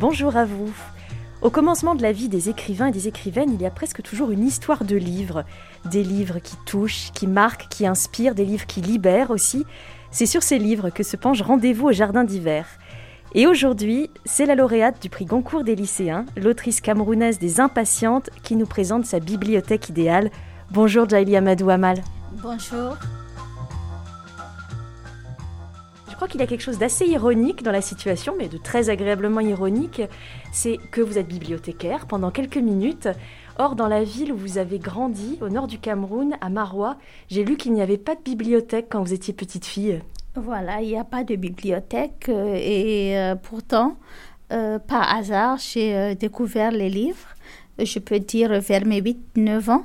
bonjour à vous. Au commencement de la vie des écrivains et des écrivaines, il y a presque toujours une histoire de livres. Des livres qui touchent, qui marquent, qui inspirent, des livres qui libèrent aussi. C'est sur ces livres que se penche Rendez-vous au Jardin d'hiver. Et aujourd'hui, c'est la lauréate du prix Goncourt des lycéens, l'autrice camerounaise des Impatientes, qui nous présente sa bibliothèque idéale. Bonjour Jaili Amadou Amal. Bonjour. Crois qu'il y a quelque chose d'assez ironique dans la situation, mais de très agréablement ironique, c'est que vous êtes bibliothécaire pendant quelques minutes. Or, dans la ville où vous avez grandi, au nord du Cameroun, à Marois, j'ai lu qu'il n'y avait pas de bibliothèque quand vous étiez petite fille. Voilà, il n'y a pas de bibliothèque euh, et euh, pourtant, euh, par hasard, j'ai découvert les livres, je peux dire vers mes 8-9 ans.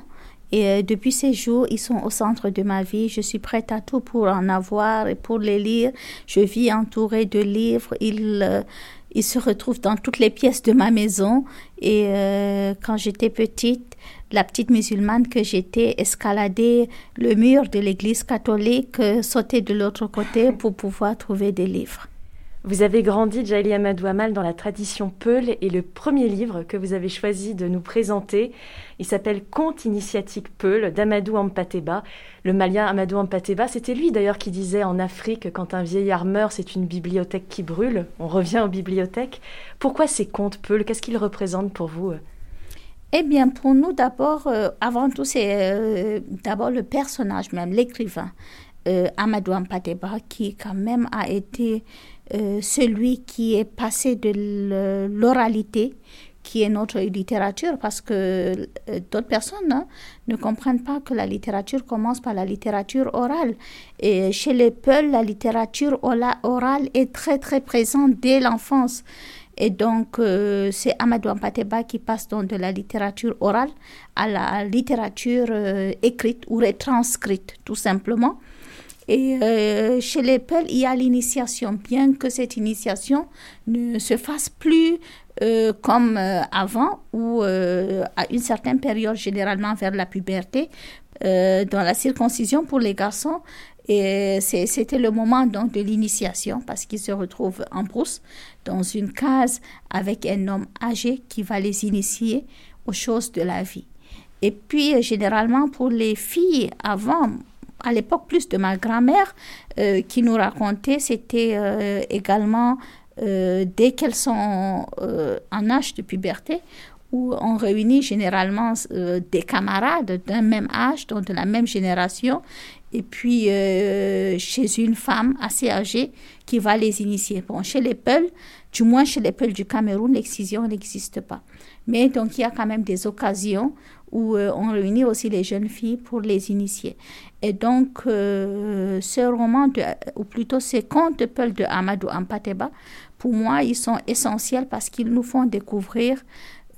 Et depuis ces jours, ils sont au centre de ma vie. Je suis prête à tout pour en avoir et pour les lire. Je vis entourée de livres. Ils, ils se retrouvent dans toutes les pièces de ma maison. Et quand j'étais petite, la petite musulmane que j'étais escalader le mur de l'église catholique, euh, sauter de l'autre côté pour pouvoir trouver des livres. Vous avez grandi, Jaili Amadou Amal, dans la tradition Peul et le premier livre que vous avez choisi de nous présenter, il s'appelle Conte initiatique Peul d'Amadou Ampateba. Le malien Amadou Ampateba, c'était lui d'ailleurs qui disait en Afrique, quand un vieillard meurt, c'est une bibliothèque qui brûle. On revient aux bibliothèques. Pourquoi ces contes Peul? Qu'est-ce qu'ils représentent pour vous eh bien, pour nous, d'abord, euh, avant tout, c'est euh, d'abord le personnage même, l'écrivain, euh, Amadou Ampateba, qui quand même a été celui qui est passé de l'oralité, qui est notre littérature, parce que d'autres personnes hein, ne comprennent pas que la littérature commence par la littérature orale. Et chez les Peuls, la littérature orale est très, très présente dès l'enfance. Et donc, euh, c'est Amadou Ampateba qui passe donc de la littérature orale à la littérature euh, écrite ou retranscrite, tout simplement. Et euh, chez les Peuls, il y a l'initiation, bien que cette initiation ne se fasse plus comme avant ou à une certaine période, généralement vers la puberté, dans la circoncision pour les garçons, et c'était le moment donc de l'initiation parce qu'ils se retrouvent en brousse dans une case avec un homme âgé qui va les initier aux choses de la vie. Et puis généralement pour les filles avant, à l'époque plus de ma grand-mère euh, qui nous racontait, c'était euh, également euh, dès qu'elles sont en âge de puberté, où on réunit généralement des camarades d'un même âge, donc de la même génération, et puis chez une femme assez âgée qui va les initier. Bon, chez les Peuls, du moins chez les Peuls du Cameroun, l'excision n'existe pas. Mais donc il y a quand même des occasions où euh, on réunit aussi les jeunes filles pour les initier. Et donc euh, ce roman, ou plutôt ces contes de Peul de Amadou Ampateba, pour moi, ils sont essentiels parce qu'ils nous font découvrir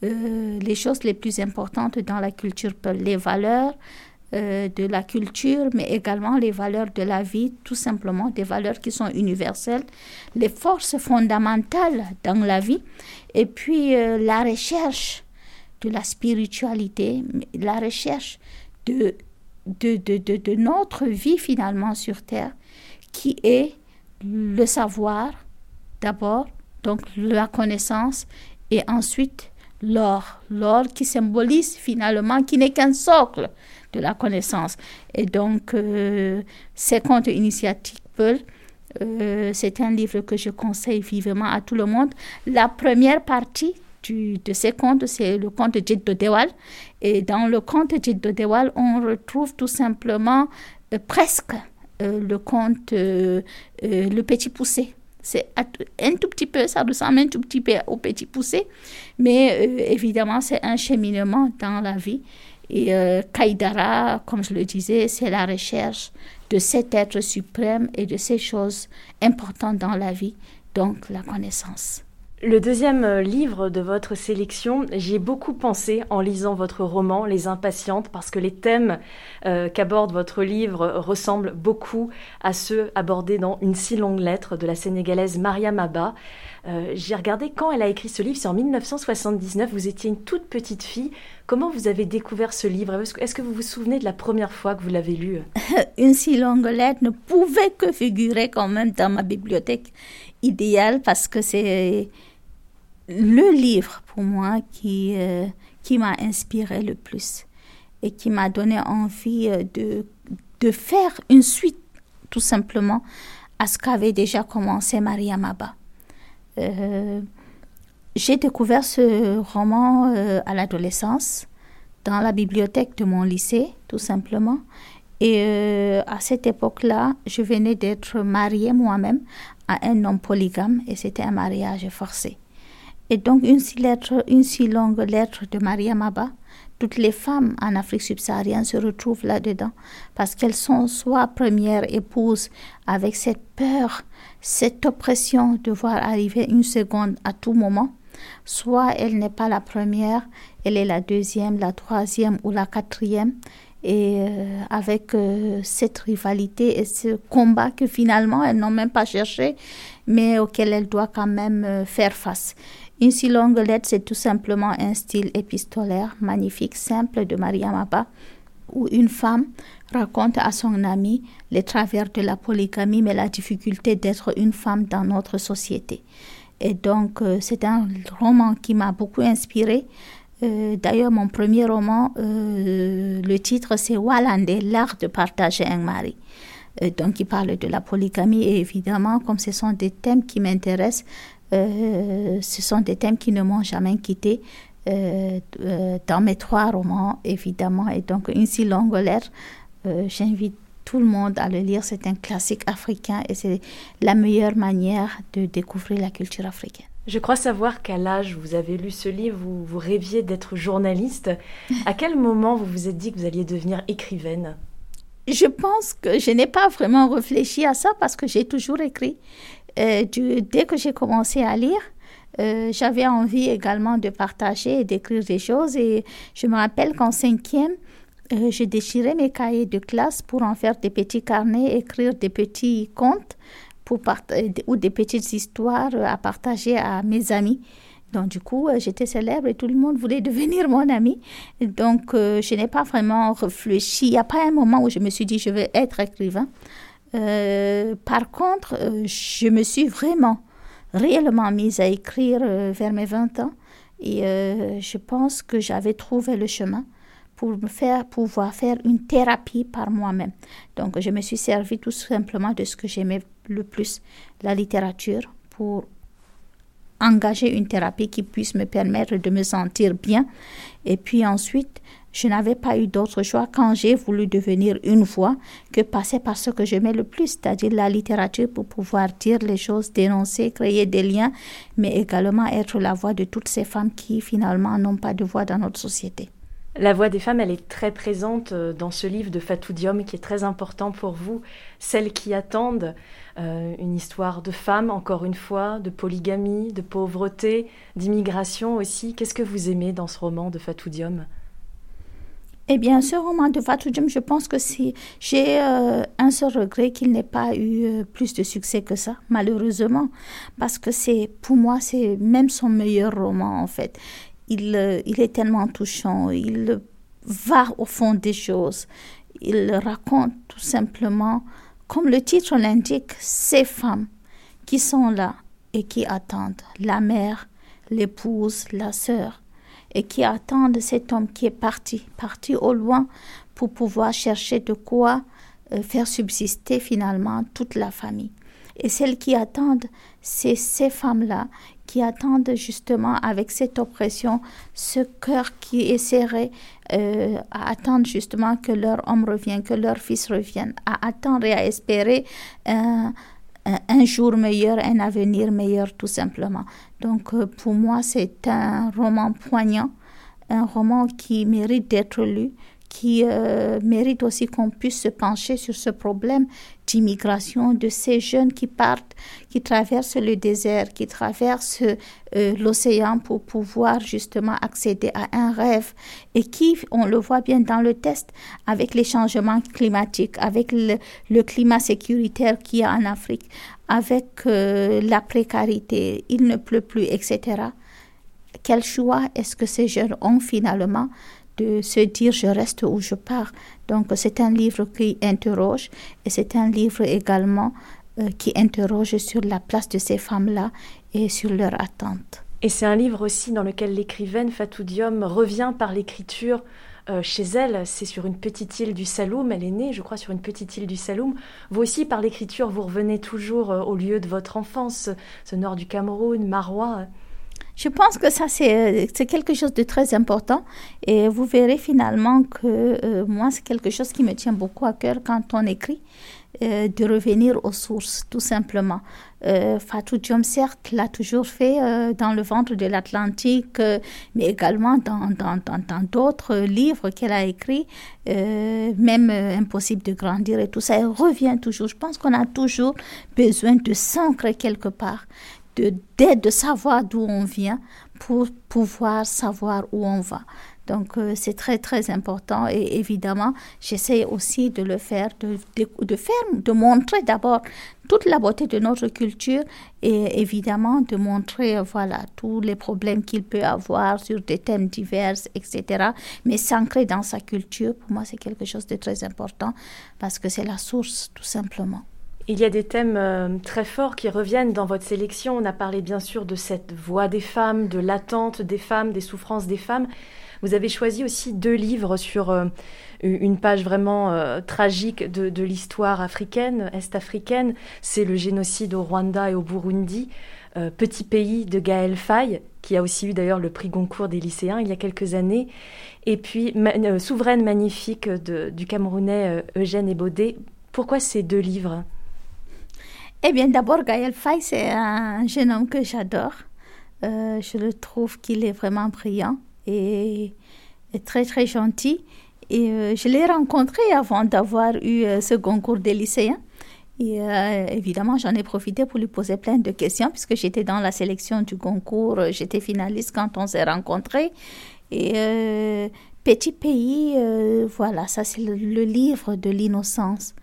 les choses les plus importantes dans la culture Peul, les valeurs, euh, de la culture, mais également les valeurs de la vie, tout simplement des valeurs qui sont universelles, les forces fondamentales dans la vie, et puis euh, la recherche de la spiritualité, la recherche de, de, de, de, notre vie finalement sur Terre, qui est le savoir d'abord, donc la connaissance, et ensuite l'or, l'or qui symbolise finalement, qui n'est qu'un socle de la connaissance. Et donc, euh, ces contes initiatiques euh, c'est un livre que je conseille vivement à tout le monde. La première partie de ces contes, c'est le conte de Dewal. Et dans le conte de Dewal, on retrouve tout simplement euh, presque le conte Le Petit Poussé. C'est un tout petit peu, ça ressemble un tout petit peu au Petit Poussé, mais évidemment, c'est un cheminement dans la vie. Et euh, Kaidara, comme je le disais, c'est la recherche de cet être suprême et de ces choses importantes dans la vie, donc la connaissance. Le deuxième euh, livre de votre sélection, j'y ai beaucoup pensé en lisant votre roman Les Impatientes, parce que les thèmes euh, qu'aborde votre livre ressemblent beaucoup à ceux abordés dans Une si longue lettre de la Sénégalaise Maria Maba. Euh, j'ai regardé quand elle a écrit ce livre, c'est en 1979, vous étiez une toute petite fille. Comment vous avez découvert ce livre? Est-ce que vous vous souvenez de la première fois que vous l'avez lu? Une si longue lettre ne pouvait que figurer quand même dans ma bibliothèque idéale parce que c'est le livre pour moi qui, qui m'a inspiré le plus et qui m'a donné envie de, de faire une suite tout simplement à ce qu'avait déjà commencé Maria Maba. J'ai découvert ce roman à l'adolescence dans la bibliothèque de mon lycée, tout simplement. Et euh, à cette époque-là, je venais d'être mariée moi-même à un homme polygame et c'était un mariage forcé. Et donc, une si, longue lettre de Maria Maba, toutes les femmes en Afrique subsaharienne se retrouvent là-dedans parce qu'elles sont soit premières épouses avec cette peur, cette oppression de voir arriver une seconde à tout moment, soit elle n'est pas la première, elle est la deuxième, la troisième ou la quatrième, et euh, avec euh, cette rivalité et ce combat que finalement elles n'ont même pas cherché, mais auquel elles doivent quand même euh, faire face. Une si longue lettre, c'est tout simplement un style épistolaire magnifique, simple de Maria Maba, où une femme raconte à son ami les travers de la polygamie, mais la difficulté d'être une femme dans notre société. Et donc, c'est un roman qui m'a beaucoup inspiré euh, d'ailleurs, mon premier roman, euh, le titre c'est Walande, l'art de partager un mari. Euh, donc, il parle de la polygamie et évidemment, comme ce sont des thèmes qui m'intéressent, ce sont des thèmes qui ne m'ont jamais quitté dans mes trois romans, évidemment. Et donc, une si longue j'invite tout le monde à le lire. C'est un classique africain et c'est la meilleure manière de découvrir la culture africaine. Je crois savoir qu'à l'âge où vous avez lu ce livre, vous, vous rêviez d'être journaliste. À quel moment vous vous êtes dit que vous alliez devenir écrivaine? Je pense que je n'ai pas vraiment réfléchi à ça parce que j'ai toujours écrit. Euh, dès que j'ai commencé à lire, euh, j'avais envie également de partager et d'écrire des choses. Et je me rappelle qu'en cinquième, euh, je déchirais mes cahiers de classe pour en faire des petits carnets, écrire des petits contes ou des petites histoires à partager à mes amis. Donc, du coup, j'étais célèbre et tout le monde voulait devenir mon ami. Donc, je n'ai pas vraiment réfléchi. Il n'y a pas un moment où je me suis dit, je vais être écrivain. Euh, par contre, je me suis vraiment, réellement mise à écrire vers mes 20 ans. Et je pense que j'avais trouvé le chemin pour me faire pouvoir faire une thérapie par moi-même. Donc, je me suis servi tout simplement de ce que j'aimais le plus, la littérature, pour engager une thérapie qui puisse me permettre de me sentir bien. Et puis ensuite, je n'avais pas eu d'autre choix quand j'ai voulu devenir une voix que passer par ce que j'aimais le plus, c'est-à-dire la littérature pour pouvoir dire les choses, dénoncer, créer des liens, mais également être la voix de toutes ces femmes qui finalement n'ont pas de voix dans notre société. La voix des femmes, elle est très présente euh, dans ce livre de Fatou Diom qui est très important pour vous, celles qui attendent euh, une histoire de femmes, encore une fois, de polygamie, de pauvreté, d'immigration aussi. Qu'est-ce que vous aimez dans ce roman de Fatou eh bien, ce roman de Fatou Diom, je pense que si j'ai euh, un seul regret qu'il n'ait pas eu plus de succès que ça, malheureusement, parce que c'est, pour moi, c'est même son meilleur roman en fait. Euh, il, est tellement touchant, il va au fond des choses, il raconte tout simplement, comme le titre l'indique, ces femmes qui sont là et qui attendent. La mère, l'épouse, la sœur, et qui attendent cet homme qui est parti, parti au loin pour pouvoir chercher de quoi euh, faire subsister finalement toute la famille. Et celles qui attendent, c'est ces femmes-là qui attendent justement avec cette oppression, ce cœur qui serré, euh, à attendre justement que leur homme revienne, que leur fils revienne, à attendre et à espérer un, jour meilleur, un avenir meilleur tout simplement. Donc euh, pour moi, c'est un roman poignant, un roman qui mérite d'être lu, qui euh, mérite aussi qu'on puisse se pencher sur ce problème d'immigration de ces jeunes qui partent, qui traversent le désert, qui traversent euh, l'océan pour pouvoir justement accéder à un rêve et qui, on le voit bien dans le test, avec les changements climatiques, avec le, climat sécuritaire qu'il y a en Afrique, avec euh, la précarité, il ne pleut plus, etc. Quel choix est-ce que ces jeunes ont finalement de se dire je reste où je pars. Donc c'est un livre qui interroge et c'est un livre également euh, qui interroge sur la place de ces femmes-là et sur leur attente. Et c'est un livre aussi dans lequel l'écrivaine Fatou Diom revient par l'écriture euh, chez elle, c'est sur une petite île du Saloum, elle est née, je crois, sur une petite île du Saloum. Vous aussi, par l'écriture, vous revenez toujours euh, au lieu de votre enfance, ce nord du Cameroun, Marois. Je pense que ça, c'est quelque chose de très important. Et vous verrez finalement que moi, c'est quelque chose qui me tient beaucoup à cœur quand on écrit. Euh, de revenir aux sources, tout simplement. Euh, Fatou Diom, certes, l'a toujours fait euh, dans le ventre de l'Atlantique, mais également dans d'autres dans, livres qu'elle a écrits, même Impossible de grandir et tout ça. Elle revient toujours. Je pense qu'on a toujours besoin de s'ancrer quelque part, de, de savoir d'où on vient pour pouvoir savoir où on va. Donc euh, c'est très très important et évidemment j'essaie aussi de le faire, de, de, faire, de montrer d'abord toute la beauté de notre culture et évidemment de montrer voilà tous les problèmes qu'il peut avoir sur des thèmes divers, etc. Mais s'ancrer dans sa culture, pour moi c'est quelque chose de très important parce que c'est la source tout simplement. Il y a des thèmes euh, très forts qui reviennent dans votre sélection. On a parlé bien sûr de cette voix des femmes, de l'attente des femmes, des souffrances des femmes. Vous avez choisi aussi deux livres sur euh, une page vraiment euh, tragique de, l'histoire africaine, est-africaine. C'est le génocide au Rwanda et au Burundi. Petit pays de Gaël Faye, qui a aussi eu d'ailleurs le prix Goncourt des lycéens il y a quelques années. Et puis Souveraine magnifique du Camerounais Eugène Ebaudet. Pourquoi ces deux livres? Eh bien, d'abord, Gaël Faye, c'est un jeune homme que j'adore. je le trouve qu'il est vraiment brillant et, très très gentil. Et euh, je l'ai rencontré avant d'avoir eu euh, ce concours des lycéens. Et euh, évidemment, j'en ai profité pour lui poser plein de questions puisque j'étais dans la sélection du concours, j'étais finaliste quand on s'est rencontrés. Et Petit pays, voilà, ça c'est le, livre de l'innocence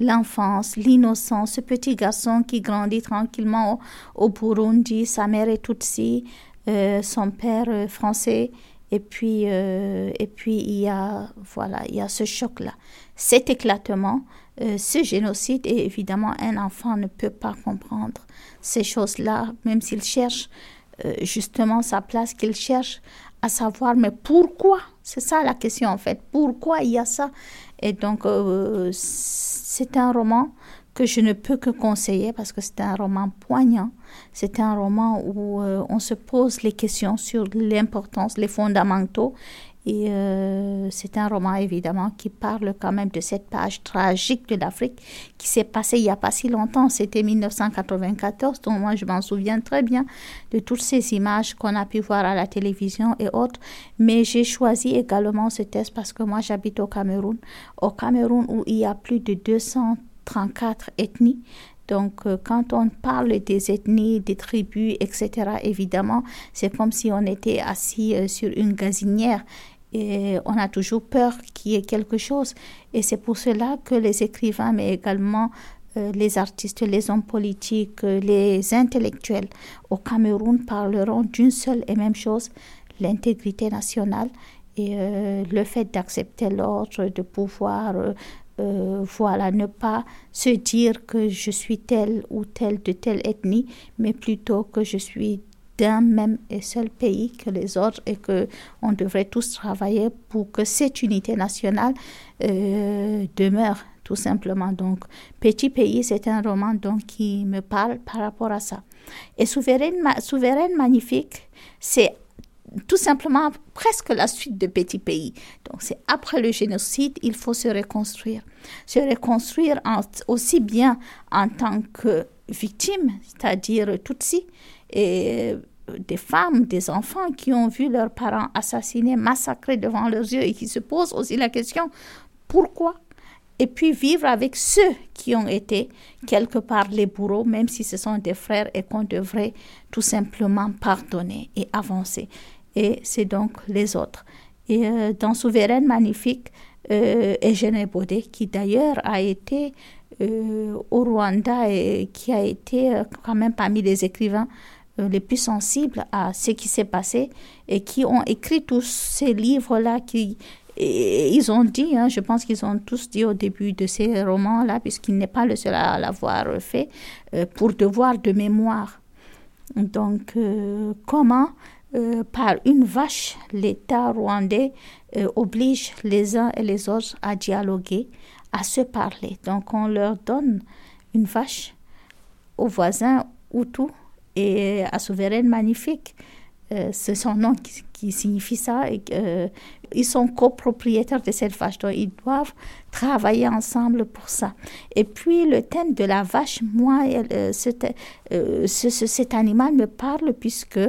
l'enfance, l'innocence, ce petit garçon qui grandit tranquillement au, Burundi, sa mère est Tutsi, son père français, et puis, euh, et puis il y a, voilà, il y a ce choc-là, cet éclatement, euh, ce génocide. Et évidemment, un enfant ne peut pas comprendre ces choses-là, même s'il cherche euh, justement sa place, qu'il cherche à savoir, mais pourquoi? C'est ça la question en fait. Pourquoi il y a ça? Et donc, c'est un roman que je ne peux que conseiller parce que c'est un roman poignant. C'est un roman où euh, on se pose les questions sur l'importance, les fondamentaux. Et euh, c'est un roman évidemment qui parle quand même de cette page tragique de l'Afrique qui s'est passée il n'y a pas si longtemps. C'était 1994, donc moi je m'en souviens très bien de toutes ces images qu'on a pu voir à la télévision et autres. Mais j'ai choisi également ce texte parce que moi j'habite au Cameroun. Au Cameroun où il y a plus de 200 34 ethnies. Donc, euh, quand on parle des ethnies, des tribus, etc., évidemment, c'est comme si on était assis euh, sur une gazinière et on a toujours peur qu'il y ait quelque chose. Et c'est pour cela que les écrivains, mais également euh, les artistes, les hommes politiques, les intellectuels au Cameroun parleront d'une seule et même chose, l'intégrité nationale et le fait d'accepter l'ordre, de pouvoir euh, voilà, ne pas se dire que je suis telle ou telle de telle ethnie, mais plutôt que je suis d'un même et seul pays que les autres et que on devrait tous travailler pour que cette unité nationale euh, demeure tout simplement. Donc, Petit pays, c'est un roman donc qui me parle par rapport à ça. Et Souveraine, Souveraine magnifique, c'est tout simplement presque la suite de Petit Pays. Donc c'est après le génocide, il faut se reconstruire. Se reconstruire aussi bien en tant que victime, c'est-à-dire Tutsi, et des femmes, des enfants qui ont vu leurs parents assassinés, massacrés devant leurs yeux et qui se posent aussi la question pourquoi? Et puis vivre avec ceux qui ont été quelque part les bourreaux, même si ce sont des frères et qu'on devrait tout simplement pardonner et avancer et c'est donc les autres. Et euh, dans Souveraine Magnifique, euh, Eugène Baudet, qui d'ailleurs a été euh, au Rwanda et qui a été euh, quand même parmi les écrivains les plus sensibles à ce qui s'est passé et qui ont écrit tous ces livres-là qui ils ont dit, hein, je pense qu'ils ont tous dit au début de ces romans-là, puisqu'il n'est pas le seul à l'avoir fait, pour devoir de mémoire. Donc, comment par une vache, l'État rwandais oblige les uns et les autres à dialoguer, à se parler. Donc, on leur donne une vache aux voisins Hutu et à Souveraine Magnifique. Euh, c'est son nom qui, signifie ça. Euh, ils sont copropriétaires de cette vache, donc ils doivent travailler ensemble pour ça. Et puis le thème de la vache, moi, euh, cet animal me parle puisque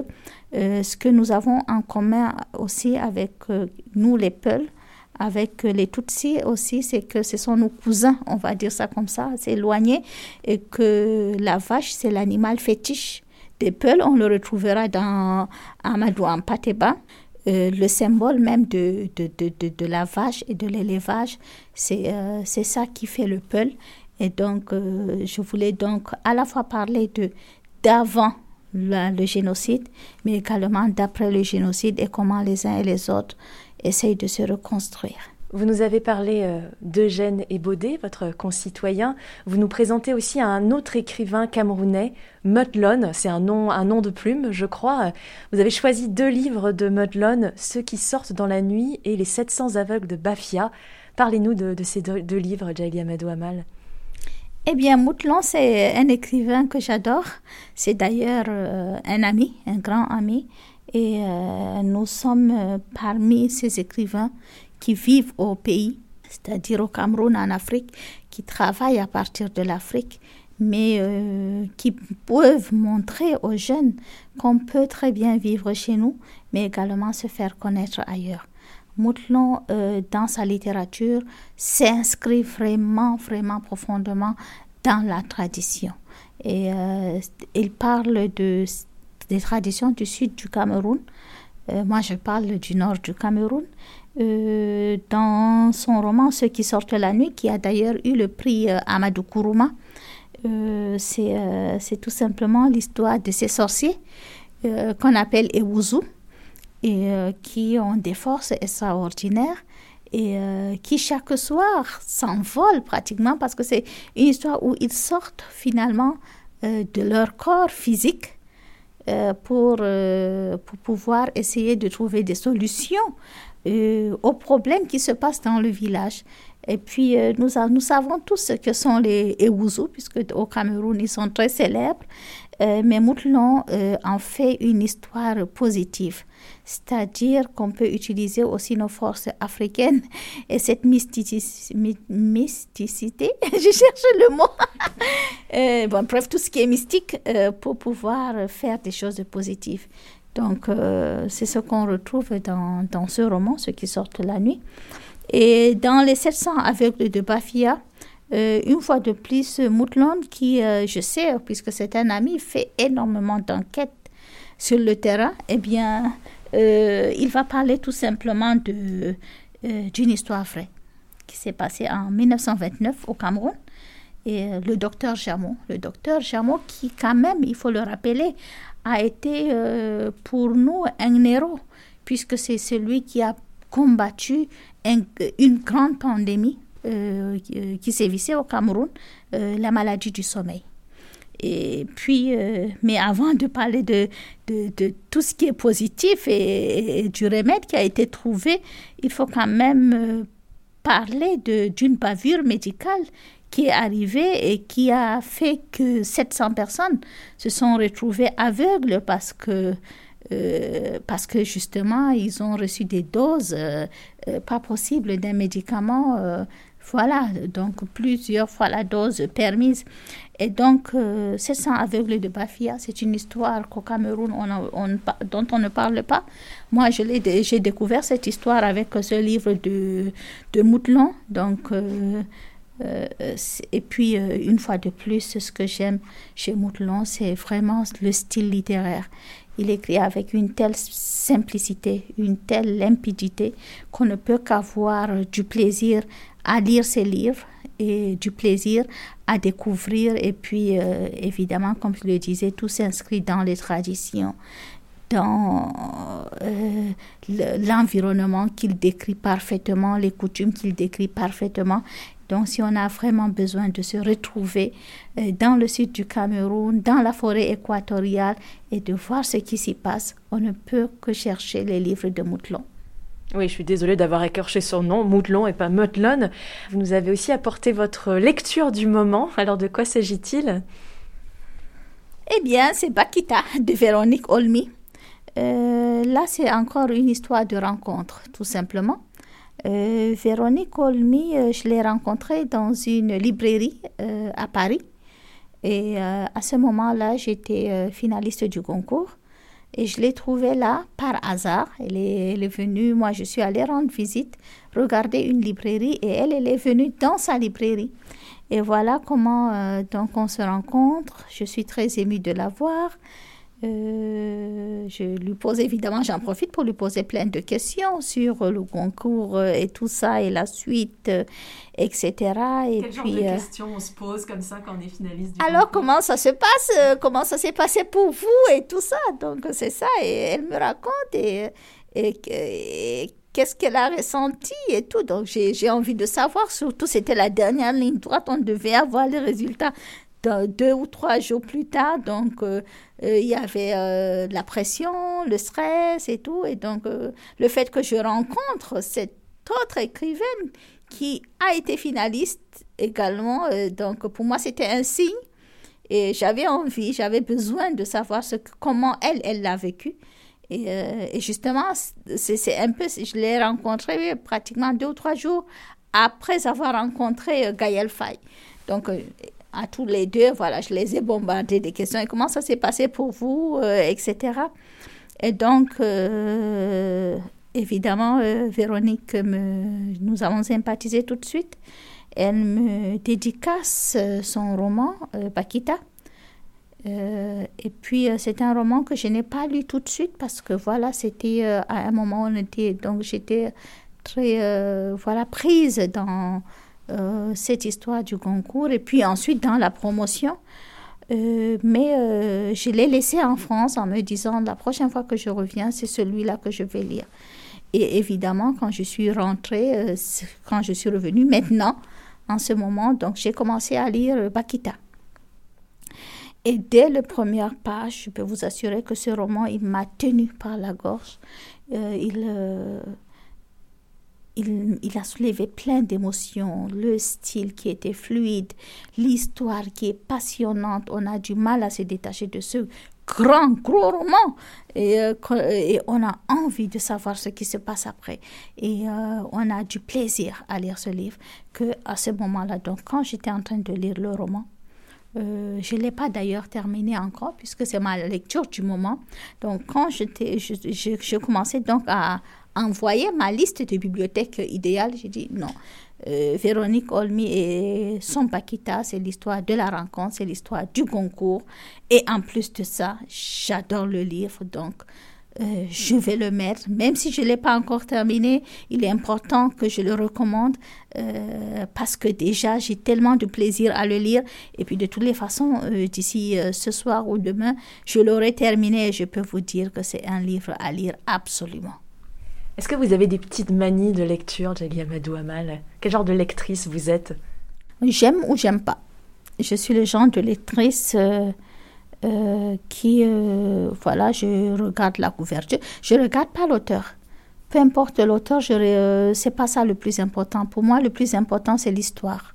ce que nous avons en commun aussi avec nous les Peuls, avec les Tutsis aussi, c'est que ce sont nos cousins, on va dire ça comme ça, c'est éloigné, et que la vache, c'est l'animal fétiche des Peuls. On le retrouvera dans Amadou en Pateba. Euh, le symbole même de, de, de, de, la vache et de l'élevage, c'est euh, ça qui fait le Peul. Et donc, euh, je voulais donc à la fois parler d'avant le génocide, mais également d'après le génocide et comment les uns et les autres essayent de se reconstruire. Vous nous avez parlé euh, d'Eugène Ebodé, votre concitoyen. Vous nous présentez aussi un autre écrivain camerounais, Mutlon. C'est un nom, un nom de plume, je crois. Vous avez choisi deux livres de Mutlon, Ceux qui sortent dans la nuit et Les 700 aveugles de Bafia. Parlez-nous de, ces deux, livres, Jaili Amadou Amal. Eh bien, Mutlon, c'est un écrivain que j'adore. C'est d'ailleurs euh, un ami, un grand ami. Et euh, nous sommes parmi ces écrivains qui vivent au pays, c'est-à-dire au Cameroun, en Afrique, qui travaillent à partir de l'Afrique, mais euh, qui peuvent montrer aux jeunes qu'on peut très bien vivre chez nous, mais également se faire connaître ailleurs. Moutlon, euh, dans sa littérature, s'inscrit vraiment, vraiment profondément dans la tradition. Et euh, il parle de, des traditions du sud du Cameroun. moi, je parle du nord du Cameroun. Euh, dans son roman Ceux qui sortent la nuit, qui a d'ailleurs eu le prix euh, Amadou Kourouma. Euh, c'est tout simplement l'histoire de ces sorciers qu'on appelle Ewuzu et qui ont des forces extraordinaires et qui chaque soir s'envolent pratiquement parce que c'est une histoire où ils sortent finalement de leur corps physique pour, pour pouvoir essayer de trouver des solutions euh, aux problèmes qui se passent dans le village. Et puis, euh, nous, nous savons tous ce que sont les Ewuzu, puisque au Cameroun, ils sont très célèbres. Euh, mais Moutlon en fait une histoire positive. C'est-à-dire qu'on peut utiliser aussi nos forces africaines et cette mysticité je cherche le mot, bon, bref, tout ce qui est mystique pour pouvoir faire des choses positives. Donc, euh, c'est ce qu'on retrouve dans, dans, ce roman, ce qui sort la nuit. Et dans Les 700 aveugles de Bafia, euh, une fois de plus, Moutland, qui, euh, je sais, puisque c'est un ami, fait énormément d'enquêtes sur le terrain, eh bien, il va parler tout simplement d'une histoire vraie qui s'est passée en 1929 au Cameroun. Et le docteur Jameau, le docteur Jameau qui, quand même, il faut le rappeler, a été euh, pour nous un héros, puisque c'est celui qui a combattu une grande pandémie euh, qui sévissait au Cameroun, euh, la maladie du sommeil. Et puis, mais avant de parler de, tout ce qui est positif et, du remède qui a été trouvé, il faut quand même parler d'une bavure médicale qui est arrivé et qui a fait que 700 personnes se sont retrouvées aveugles parce que, euh, parce que justement, ils ont reçu des doses euh, euh, pas possibles d'un médicament. voilà, donc plusieurs fois la dose permise. Et donc, 700 aveugles de Bafia, c'est une histoire qu'au Cameroun, on, dont on ne parle pas. Moi, j'ai découvert cette histoire avec ce livre de, de Moutlon. Donc, euh, et puis, euh, une fois de plus, ce que j'aime chez Moutelon, c'est vraiment le style littéraire. Il écrit avec une telle simplicité, une telle limpidité qu'on ne peut qu'avoir du plaisir à lire ses livres et du plaisir à découvrir. Et puis, euh, évidemment, comme je le disais, tout s'inscrit dans les traditions, dans l'environnement qu'il décrit parfaitement, les coutumes qu'il décrit parfaitement. Donc, si on a vraiment besoin de se retrouver euh, dans le sud du Cameroun, dans la forêt équatoriale et de voir ce qui s'y passe, on ne peut que chercher les livres de Moutlon. Oui, je suis désolée d'avoir écorché son nom, Moutlon et pas Moutlon. Vous nous avez aussi apporté votre lecture du moment. Alors, de quoi s'agit-il? Eh bien, c'est Bakita de Véronique Olmy. Euh, là, c'est encore une histoire de rencontre, tout simplement. Euh, Véronique Olmy, euh, je l'ai rencontrée dans une librairie à Paris. Et à ce moment-là, j'étais finaliste du concours. Et je l'ai trouvée là par hasard. Elle est, elle est, venue, moi je suis allée rendre visite, regarder une librairie et elle, elle est venue dans sa librairie. Et voilà comment donc on se rencontre. Je suis très émue de la voir. Euh, je lui pose évidemment, j'en profite pour lui poser plein de questions sur le concours euh, et tout ça et la suite, euh, etc. Et Quel puis, genre de questions on se pose comme ça quand on est finaliste du Alors comment ça se passe Comment ça s'est passé pour vous et tout ça? Donc c'est ça et elle me raconte et, et, qu'est-ce qu'elle a ressenti et tout. Donc j'ai envie de savoir, surtout c'était la dernière ligne droite, on devait avoir les résultats deux ou trois jours plus tard. Donc, euh, euh, il y avait euh, la pression, le stress et tout. Et donc, le fait que je rencontre cette autre écrivaine qui a été finaliste également, donc pour moi, c'était un signe. Et j'avais envie, j'avais besoin de savoir comment elle, elle l'a vécu. Et, justement, c'est un peu, je l'ai rencontrée pratiquement deux ou trois jours après avoir rencontré Gaël Faye. Donc, à tous les deux, voilà, je les ai bombardés des questions. Et comment ça s'est passé pour vous, euh, etc. Et donc, euh, évidemment, euh, Véronique, nous avons sympathisé tout de suite. Elle me dédicace son roman, Bakita. et puis, c'est un roman que je n'ai pas lu tout de suite parce que, voilà, c'était à un moment où on était, donc j'étais très, voilà, prise dans cette histoire du concours et puis ensuite dans la promotion. Euh, mais euh, je l'ai laissé en France en me disant la prochaine fois que je reviens, c'est celui-là que je vais lire. Et évidemment, quand je suis rentrée, quand je suis revenue maintenant, en ce moment, donc j'ai commencé à lire Bakita. Et dès la première page, je peux vous assurer que ce roman, il m'a tenu par la gorge. il il, a soulevé plein d'émotions, le style qui était fluide, l'histoire qui est passionnante. On a du mal à se détacher de ce grand, gros roman. Et, euh, on a envie de savoir ce qui se passe après. Et euh, on a du plaisir à lire ce livre. Que à ce moment-là, donc quand j'étais en train de lire le roman, euh, je ne l'ai pas d'ailleurs terminé encore puisque c'est ma lecture du moment. Donc quand j'étais, je, je commençais donc à, envoyer ma liste de bibliothèques idéales. J'ai dit non. Euh, Véronique Olmy et son Paquita, c'est l'histoire de la rencontre, c'est l'histoire du concours. Et en plus de ça, j'adore le livre, donc euh, je vais le mettre. Même si je ne l'ai pas encore terminé, il est important que je le recommande euh, parce que déjà, j'ai tellement de plaisir à le lire. Et puis, de toutes les façons, d'ici ce soir ou demain, je l'aurai terminé et je peux vous dire que c'est un livre à lire absolument. Est-ce que vous avez des petites manies de lecture, Jali Amadou Amal? Quel genre de lectrice vous êtes? J'aime ou j'aime pas. Je suis le genre de lectrice euh, euh, qui, euh, voilà, je regarde la couverture. Je regarde pas l'auteur. Peu importe l'auteur, je c'est pas ça le plus important. Pour moi, le plus important, c'est l'histoire.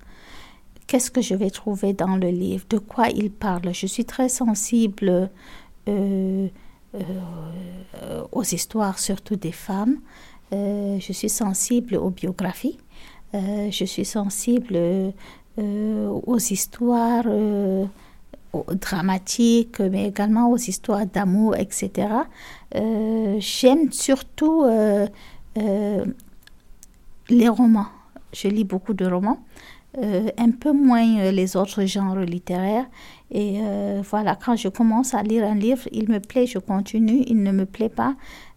Qu'est-ce que je vais trouver dans le livre? De quoi il parle? Je suis très sensible aux histoires surtout des femmes. Euh, je suis sensible aux biographies. Euh, je suis sensible aux histoires dramatiques, mais également aux histoires d'amour, etc. J'aime surtout les romans. Je lis beaucoup de romans. Un peu moins les autres genres littéraires. Et euh, voilà, quand je commence à lire un livre, il me plaît, je continue. Il ne me plaît pas,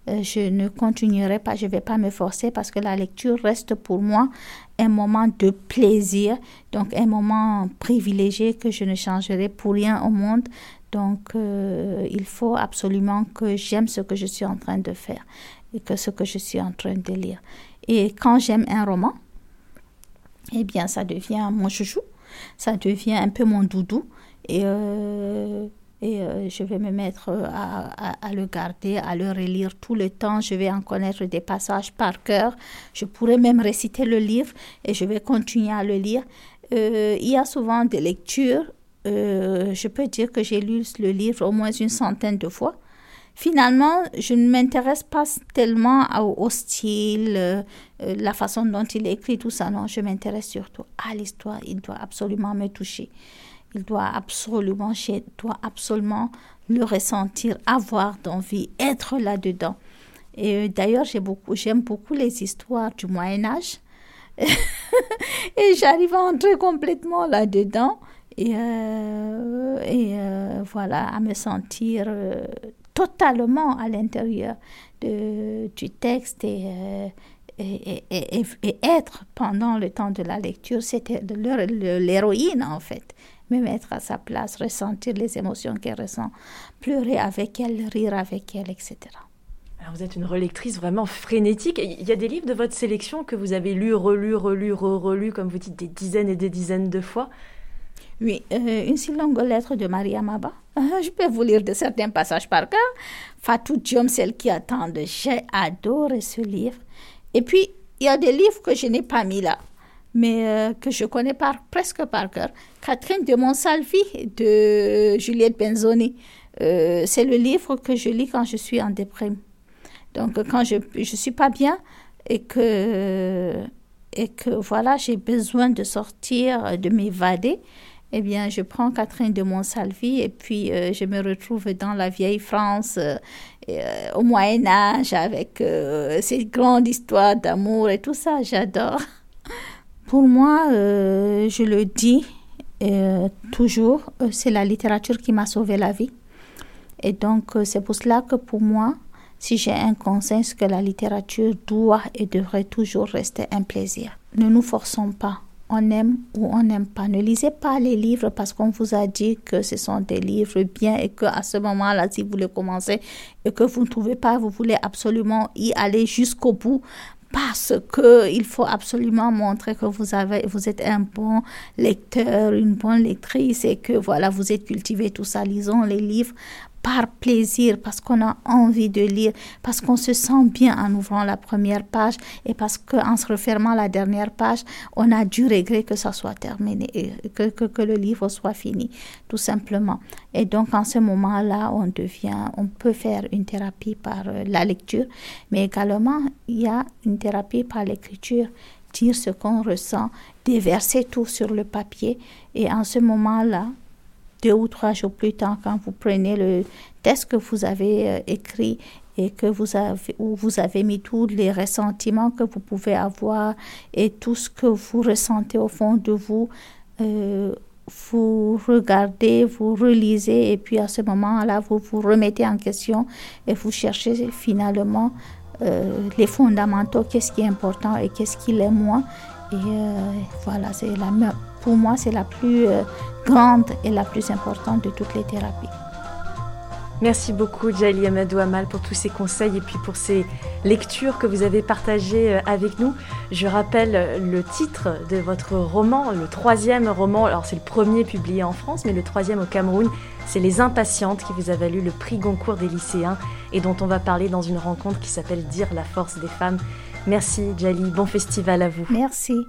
euh, je ne continuerai pas, je ne vais pas me forcer parce que la lecture reste pour moi un moment de plaisir, donc un moment privilégié que je ne changerai pour rien au monde. Donc, euh, il faut absolument que j'aime ce que je suis en train de faire et que ce que je suis en train de lire. Et quand j'aime un roman, eh bien, ça devient mon chouchou, ça devient un peu mon doudou. Et, euh, et euh, je vais me mettre à, à, le garder, à le relire tout le temps. Je vais en connaître des passages par cœur. Je pourrais même réciter le livre et je vais continuer à le lire. Euh, il y a souvent des lectures. je peux dire que j'ai lu le livre au moins une centaine de fois. Finalement, je ne m'intéresse pas tellement au, style, euh, euh, la façon dont il écrit, tout ça. Non, je m'intéresse surtout à l'histoire. Il doit absolument me toucher. Il doit absolument, je dois absolument le ressentir, avoir d'envie, être là-dedans. Et euh, d'ailleurs, j'aime beaucoup les histoires du Moyen Âge. et j'arrive à entrer complètement là-dedans et voilà, à me sentir totalement à l'intérieur du texte euh, et, être pendant le temps de la lecture, c'était l'héroïne en fait. Me mettre à sa place, ressentir les émotions qu'elle ressent, pleurer avec elle, rire avec elle, etc. Alors vous êtes une relectrice vraiment frénétique. Il y a des livres de votre sélection que vous avez lus, relus, relus, re-relus, comme vous dites, des dizaines et des dizaines de fois. Oui, euh, une si longue lettre de Maria Maba. je peux vous lire de certains passages par cœur. Fatou Diom, celle qui attend. J'ai adoré ce livre. Et puis, il y a des livres que je n'ai pas mis là, mais euh, que je connais presque par cœur. Catherine de Monsalvi de Juliette Benzoni. Euh, c'est le livre que je lis quand je suis en déprime. Donc, quand je ne suis pas bien et que, et que voilà, j'ai besoin de sortir, de m'évader, eh bien, je prends Catherine de Monsalvi et puis euh, je me retrouve dans la vieille France euh, euh, au Moyen Âge avec ces grandes histoires d'amour et tout ça. J'adore. Pour moi, je le dis toujours, c'est la littérature qui m'a sauvé la vie. Et donc, c'est pour cela que pour moi, si j'ai un conseil, c'est que la littérature doit et devrait toujours rester un plaisir. Ne nous forçons pas on aime ou on n'aime pas. Ne lisez pas les livres parce qu'on vous a dit que ce sont des livres bien et que à ce moment-là, si vous les commencez et que vous ne trouvez pas, vous voulez absolument y aller jusqu'au bout parce que il faut absolument montrer que vous avez, vous êtes un bon lecteur, une bonne lectrice et que voilà, vous êtes cultivé tout ça. Lisons les livres par plaisir, parce qu'on a envie de lire, parce qu'on se sent bien en ouvrant la première page et parce qu'en se refermant la dernière page, on a du regret que ça soit terminé, que, que, que, le livre soit fini, tout simplement. Et donc, en ce moment-là, on devient, on peut faire une thérapie par euh, la lecture, mais également, il y a une thérapie par l'écriture dire ce qu'on ressent, déverser tout sur le papier. Et en ce moment-là, deux ou trois jours plus tard, quand vous prenez le texte que vous avez euh, écrit et que vous avez, où vous avez mis tous les ressentiments que vous pouvez avoir et tout ce que vous ressentez au fond de vous, euh, vous regardez, vous relisez et puis à ce moment-là, vous vous remettez en question et vous cherchez finalement euh, les fondamentaux, qu'est-ce qui est important et qu'est-ce qui l'est moins. Et voilà, c'est la même pour moi, c'est la plus euh, grande et la plus importante de toutes les thérapies. Merci beaucoup, Jali Amadou Amal, pour tous ces conseils et puis pour ces lectures que vous avez partagées euh, avec nous. Je rappelle euh, le titre de votre roman, le troisième roman. Alors, c'est le premier publié en France, mais le troisième au Cameroun. C'est Les Impatientes qui vous a valu le prix Goncourt des lycéens et dont on va parler dans une rencontre qui s'appelle Dire la force des femmes. Merci, Jali. Bon festival à vous. Merci.